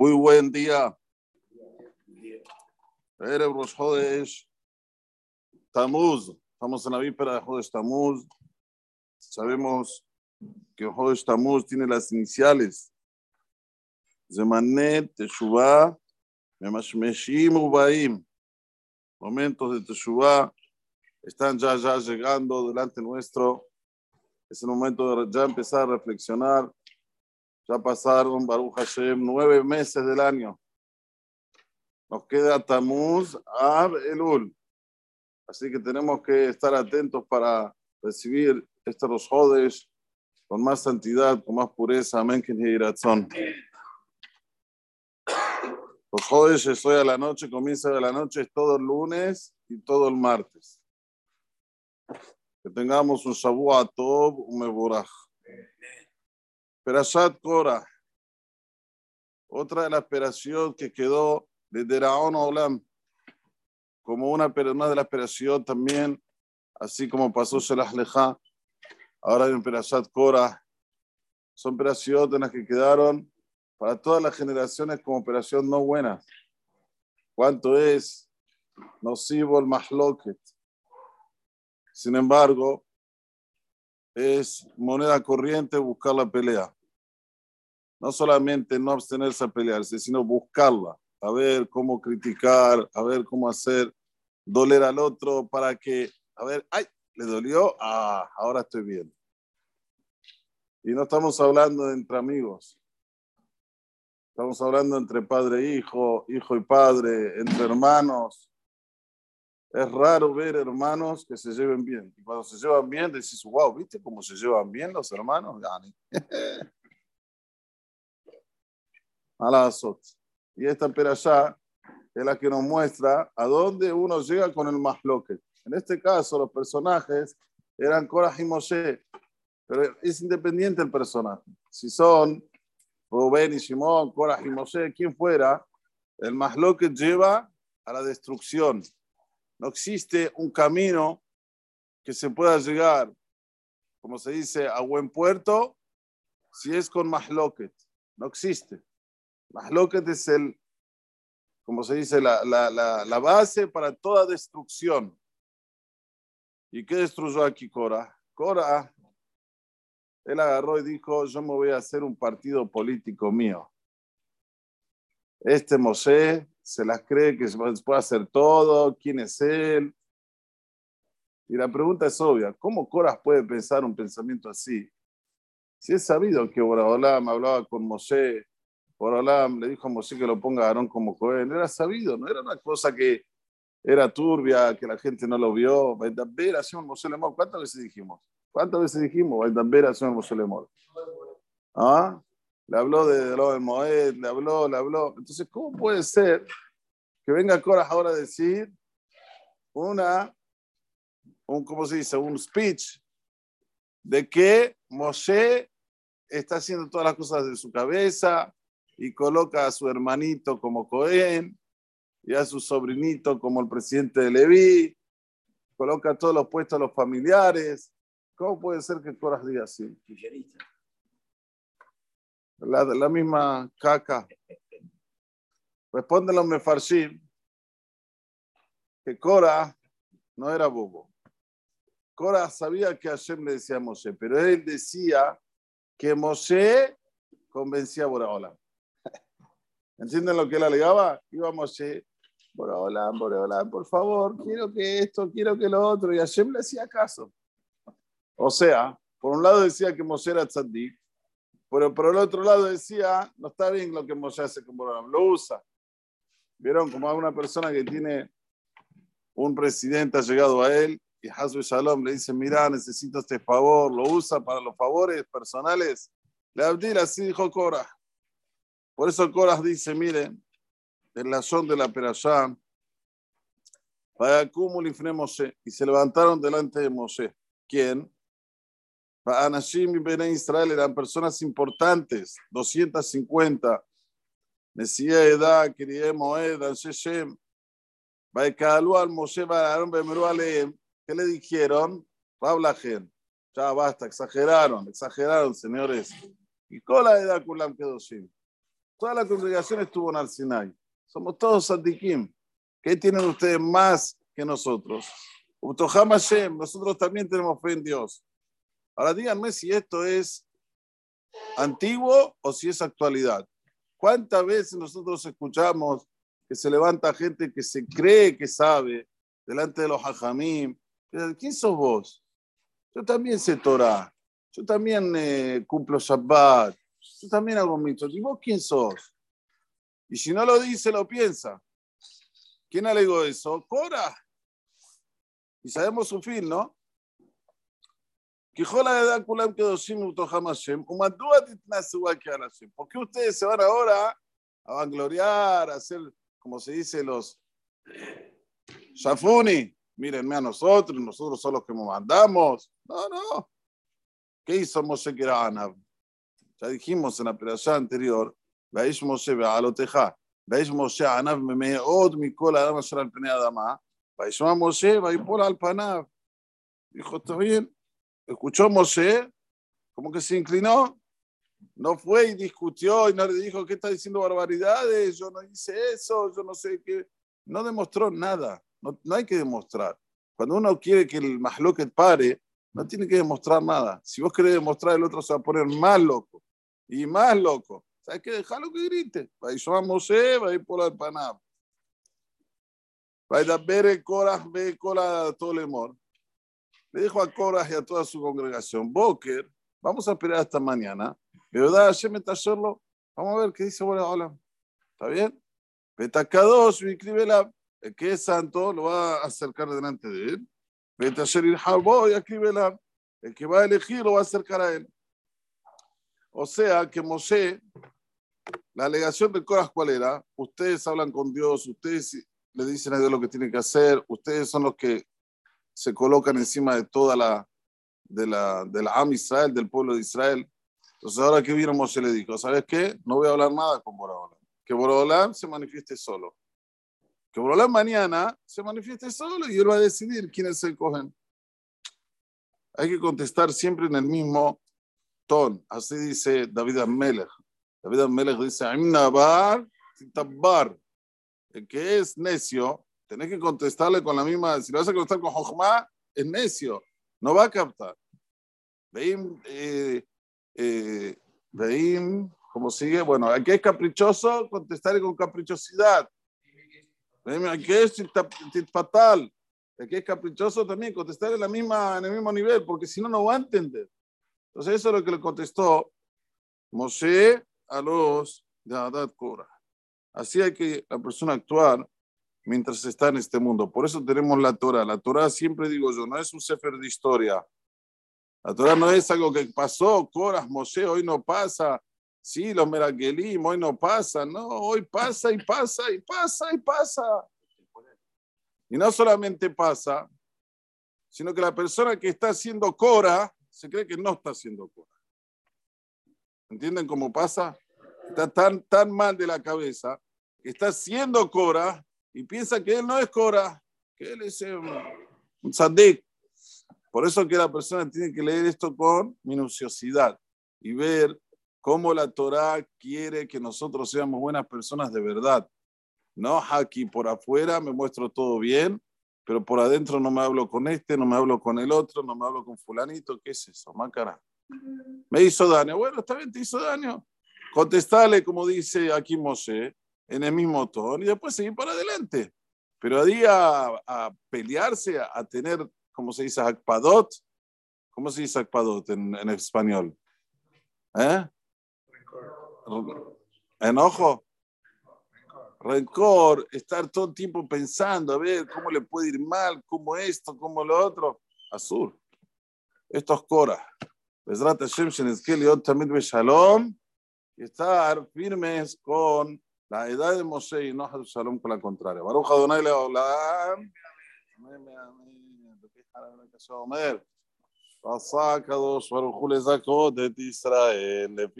Muy buen día. Erev Rosh Hodesh Tamuz. Estamos en la víspera de Hodesh Tamuz. Sabemos que Hodesh Tamuz tiene las iniciales Zemanet, Teshuvah, Memashmeshim, Ubaim. Momentos de Teshuvah están ya, ya llegando delante nuestro. Es el momento de ya empezar a reflexionar ya pasaron, Baruch Hashem, nueve meses del año. Nos queda Tamuz, Ab, Elul. Así que tenemos que estar atentos para recibir estos jodes con más santidad, con más pureza. Amén. Los jodes es hoy a la noche, comienza de la noche, es todo el lunes y todo el martes. Que tengamos un Shavuot Tov, un Mevorach. Perashat Korah. Otra de las operaciones que quedó de Deraon Olam, como una, más de la operación también, así como pasó Shelah Leja, ahora en Perashat Korah. Son operaciones en las que quedaron para todas las generaciones como operación no buena. ¿Cuánto es nocivo el mahloket? Sin embargo, es moneda corriente buscar la pelea no solamente no abstenerse a pelearse, sino buscarla, a ver cómo criticar, a ver cómo hacer doler al otro para que, a ver, ay, le dolió, ah, ahora estoy bien. Y no estamos hablando entre amigos, estamos hablando entre padre e hijo, hijo y padre, entre hermanos. Es raro ver hermanos que se lleven bien. Y cuando se llevan bien, decís, wow, ¿viste cómo se llevan bien los hermanos? Azot. Y esta perashá es la que nos muestra a dónde uno llega con el mahloket. En este caso, los personajes eran Korah y Moshe, pero es independiente el personaje. Si son Rubén y Simón, Korah y Moshe, quien fuera, el mahloket lleva a la destrucción. No existe un camino que se pueda llegar, como se dice, a buen puerto si es con mahloket. No existe. Mahloket es el, como se dice, la, la, la, la, base para toda destrucción. ¿Y qué destruyó aquí Cora? Cora, él agarró y dijo, yo me voy a hacer un partido político mío. Este Mosé se las cree que puede hacer todo, quién es él. Y la pregunta es obvia, ¿cómo Cora puede pensar un pensamiento así? Si es sabido que Boraholam hablaba con Mosé por Olam le dijo a Moshe que lo ponga a Aarón como Cohen. Era sabido, no era una cosa que era turbia, que la gente no lo vio. ¿Cuántas veces dijimos? ¿Cuántas veces dijimos? ¿Ah? Le habló de lo de Moed, le habló, le habló. Entonces, ¿cómo puede ser que venga Cora ahora a decir una, un, ¿cómo se dice? Un speech de que Moshe está haciendo todas las cosas de su cabeza, y coloca a su hermanito como Cohen y a su sobrinito como el presidente de Leví, coloca todos los puestos a los familiares. ¿Cómo puede ser que Coras diga así? La, la misma caca. Responde los mefarshim que Cora no era bobo. Cora sabía que Hashem le decía a Moshe, pero él decía que Moshe convencía a Borahola. ¿Entienden lo que él alegaba? Íbamos, eh, por hola, por por favor, quiero que esto, quiero que lo otro. Y Hashem le hacía caso. O sea, por un lado decía que Moshe era tzaddik, pero por el otro lado decía, no está bien lo que Moshe hace con Boram, lo usa. Vieron como a una persona que tiene un presidente ha llegado a él y Hazbe Shalom le dice, mira, necesito este favor, lo usa para los favores personales. Le abdil, así dijo Cora. Por eso Coras dice, miren, en la son de la Perashá, y se levantaron delante de Moshe. ¿Quién? Anashim y Bene Israel eran personas importantes, 250. Mesía Edad, Kirie Moed, Ansheshem. Baikalu al Moshe Bararon Bemeru Aleem. ¿Qué le dijeron? Rablajen. Ya basta, exageraron, exageraron, señores. Y cola de Dakulam quedó sin. Toda la congregación estuvo en Arsinai. Somos todos Sadikim. ¿Qué tienen ustedes más que nosotros? nosotros también tenemos fe en Dios. Ahora díganme si esto es antiguo o si es actualidad. ¿Cuántas veces nosotros escuchamos que se levanta gente que se cree que sabe delante de los hajamim? ¿Quién sos vos? Yo también sé Torah. Yo también eh, cumplo Shabbat. Yo también hago mitos. ¿Y vos quién sos? Y si no lo dice, lo piensa. ¿Quién alegó eso? Cora. Y sabemos su fin, ¿no? ¿Por qué ustedes se van ahora a vangloriar, a hacer, como se dice, los Shafuni? Mírenme a nosotros, nosotros somos los que mandamos. No, no. ¿Qué hizo Moshe que era Anab? Ya dijimos en la perashá anterior, Vaish Moshe ve'aloteja, Vaish Moshe Anab memeod mikol adam asher al pnei adama, Vaishma Moshe vaipol al panav. Dijo, está bien. Escuchó Moshe, como que se inclinó, no fue y discutió y no le dijo que está diciendo barbaridades, yo no hice eso, yo no sé qué. No demostró nada, no, no hay que demostrar. Cuando uno quiere que el mahloket pare, no tiene que demostrar nada. Si vos querés demostrar, el otro se va a poner más loco y más loco. ¿Sabes qué? Déjalo que grite. Va a Moshe, va a ir por el Panam. Va a ir a ver el Korah, ve Korah Tolemor. Le dijo a Korah y a toda su congregación, Boker, vamos a esperar hasta mañana. Pero da Hashem solo. Vamos a ver qué dice bueno, hola. ¿Está bien? Betacados, la el que es santo lo va a acercar delante de él. Betasher y la el que va a elegir lo va a acercar a él. O sea que Moshe, la alegación de Coras, ¿cuál era? Ustedes hablan con Dios, ustedes le dicen a Dios lo que tienen que hacer, ustedes son los que se colocan encima de toda la, de la, de la Am Israel, del pueblo de Israel. Entonces ahora que vino Moshe le dijo, ¿sabes qué? No voy a hablar nada con Borolam. Que Borolam se manifieste solo. Que Borolam mañana se manifieste solo y él va a decidir quiénes se cogen. Hay que contestar siempre en el mismo ton. Así dice David Amelech. David Amelech dice, Nabar, Bar. El que es necio, tenés que contestarle con la misma, si lo vas a contestar con Jochma, es necio, no va a captar. Veim, eh, eh, veim, ¿cómo sigue? Bueno, aquí es caprichoso, contestarle con caprichosidad. Aquí es fatal. Aquí es caprichoso también, contestar en, la misma, en el mismo nivel, porque si no, no va a entender. Entonces, eso es lo que le contestó Moshe a los de Adad Korah. Así hay que la persona actuar mientras está en este mundo. Por eso tenemos la Torah. La Torah, siempre digo yo, no es un sefer de historia. La Torah no es algo que pasó, Coras, Moshe, hoy no pasa. Sí, los Meragelim, hoy no pasa. No, hoy pasa y pasa y pasa y pasa. Y no solamente pasa, sino que la persona que está haciendo Cora se cree que no está haciendo Cora. ¿Entienden cómo pasa? Está tan, tan mal de la cabeza que está haciendo Cora y piensa que él no es Cora, que él es un, un Por eso que la persona tiene que leer esto con minuciosidad y ver cómo la Torah quiere que nosotros seamos buenas personas de verdad. No, aquí por afuera me muestro todo bien, pero por adentro no me hablo con este, no me hablo con el otro, no me hablo con fulanito. ¿Qué es eso? Mácara. Me hizo daño. Bueno, está bien, te hizo daño. Contestale, como dice aquí Moshe, en el mismo tono y después seguir para adelante. Pero ahí a, a pelearse, a, tener, como se dice, akpadot. ¿Cómo se dice akpadot en, en español? ¿Eh? Enojo rencor, estar todo el tiempo pensando, a ver, cómo le puede ir mal, cómo esto, cómo lo otro. Azul. Esto es Cora. Hashem Y estar firmes con la edad de Moshe y no Shalom con la contraria. Baruch Adonai Leolam. Amén, Israel.